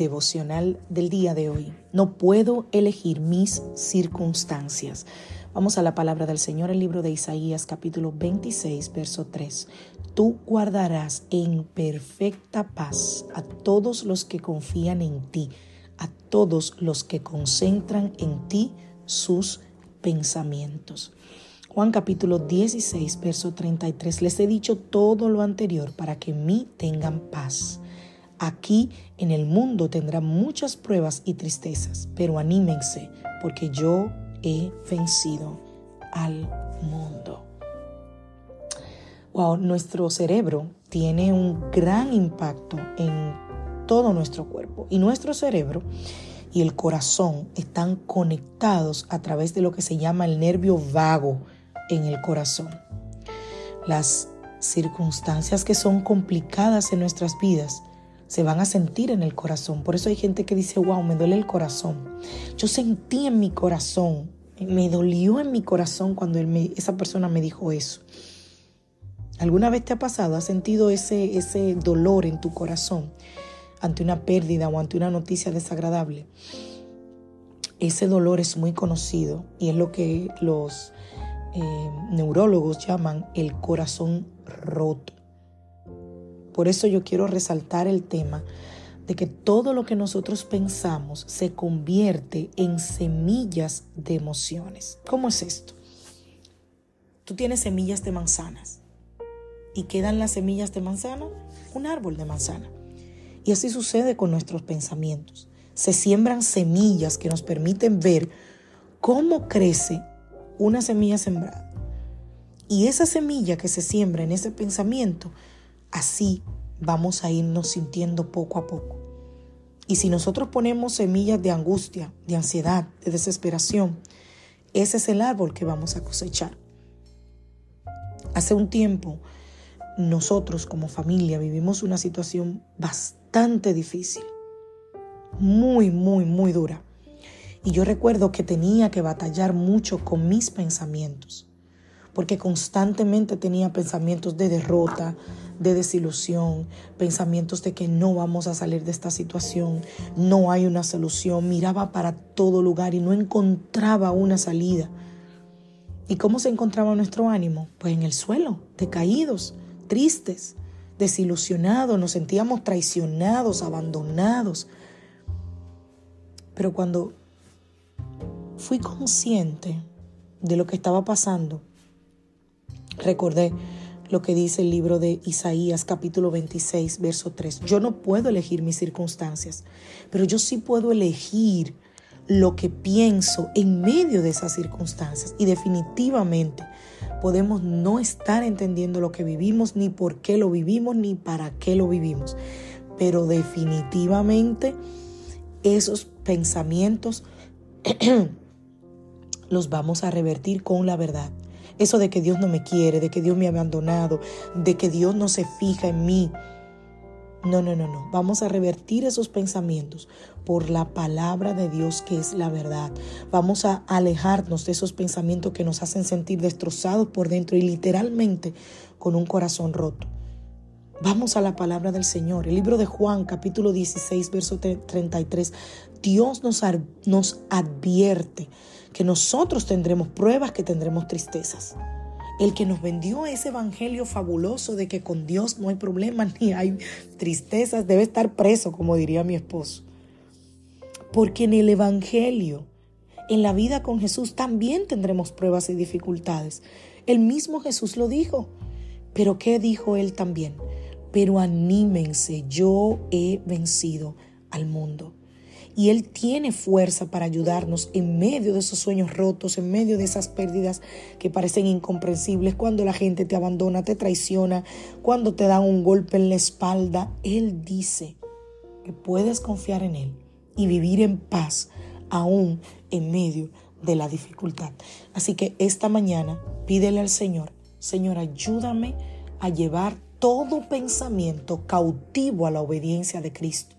Devocional del día de hoy. No puedo elegir mis circunstancias. Vamos a la palabra del Señor, el libro de Isaías capítulo 26, verso 3. Tú guardarás en perfecta paz a todos los que confían en ti, a todos los que concentran en ti sus pensamientos. Juan capítulo 16, verso 33. Les he dicho todo lo anterior para que en mí tengan paz. Aquí en el mundo tendrán muchas pruebas y tristezas, pero anímense porque yo he vencido al mundo. Wow, nuestro cerebro tiene un gran impacto en todo nuestro cuerpo y nuestro cerebro y el corazón están conectados a través de lo que se llama el nervio vago en el corazón. Las circunstancias que son complicadas en nuestras vidas se van a sentir en el corazón. Por eso hay gente que dice, wow, me duele el corazón. Yo sentí en mi corazón, me dolió en mi corazón cuando esa persona me dijo eso. ¿Alguna vez te ha pasado? ¿Has sentido ese, ese dolor en tu corazón ante una pérdida o ante una noticia desagradable? Ese dolor es muy conocido y es lo que los eh, neurólogos llaman el corazón roto. Por eso yo quiero resaltar el tema de que todo lo que nosotros pensamos se convierte en semillas de emociones. ¿Cómo es esto? Tú tienes semillas de manzanas y quedan las semillas de manzana, un árbol de manzana. Y así sucede con nuestros pensamientos. Se siembran semillas que nos permiten ver cómo crece una semilla sembrada. Y esa semilla que se siembra en ese pensamiento Así vamos a irnos sintiendo poco a poco. Y si nosotros ponemos semillas de angustia, de ansiedad, de desesperación, ese es el árbol que vamos a cosechar. Hace un tiempo, nosotros como familia vivimos una situación bastante difícil, muy, muy, muy dura. Y yo recuerdo que tenía que batallar mucho con mis pensamientos, porque constantemente tenía pensamientos de derrota, de desilusión, pensamientos de que no vamos a salir de esta situación, no hay una solución, miraba para todo lugar y no encontraba una salida. ¿Y cómo se encontraba nuestro ánimo? Pues en el suelo, decaídos, tristes, desilusionados, nos sentíamos traicionados, abandonados. Pero cuando fui consciente de lo que estaba pasando, recordé lo que dice el libro de Isaías capítulo 26, verso 3. Yo no puedo elegir mis circunstancias, pero yo sí puedo elegir lo que pienso en medio de esas circunstancias. Y definitivamente podemos no estar entendiendo lo que vivimos, ni por qué lo vivimos, ni para qué lo vivimos. Pero definitivamente esos pensamientos los vamos a revertir con la verdad. Eso de que Dios no me quiere, de que Dios me ha abandonado, de que Dios no se fija en mí. No, no, no, no. Vamos a revertir esos pensamientos por la palabra de Dios que es la verdad. Vamos a alejarnos de esos pensamientos que nos hacen sentir destrozados por dentro y literalmente con un corazón roto. Vamos a la palabra del Señor. El libro de Juan, capítulo 16, verso 33. Dios nos, nos advierte que nosotros tendremos pruebas, que tendremos tristezas. El que nos vendió ese evangelio fabuloso de que con Dios no hay problemas ni hay tristezas, debe estar preso, como diría mi esposo. Porque en el evangelio, en la vida con Jesús, también tendremos pruebas y dificultades. El mismo Jesús lo dijo. Pero ¿qué dijo él también? Pero anímense, yo he vencido al mundo. y Él tiene fuerza para ayudarnos en medio de esos sueños rotos, en medio de esas pérdidas que parecen incomprensibles, cuando la gente te abandona, te traiciona, cuando te dan un golpe en la espalda. Él dice que puedes confiar en Él y vivir en paz aún en medio de la dificultad. Así que esta mañana pídele al Señor, Señor, ayúdame a llevar todo pensamiento cautivo a la obediencia de Cristo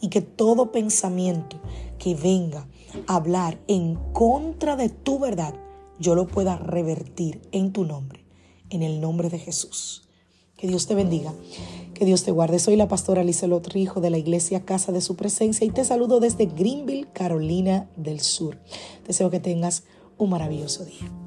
y que todo pensamiento que venga a hablar en contra de tu verdad, yo lo pueda revertir en tu nombre, en el nombre de Jesús. Que Dios te bendiga, que Dios te guarde. Soy la pastora Lizelot Rijo de la iglesia Casa de Su Presencia y te saludo desde Greenville, Carolina del Sur. Deseo que tengas un maravilloso día.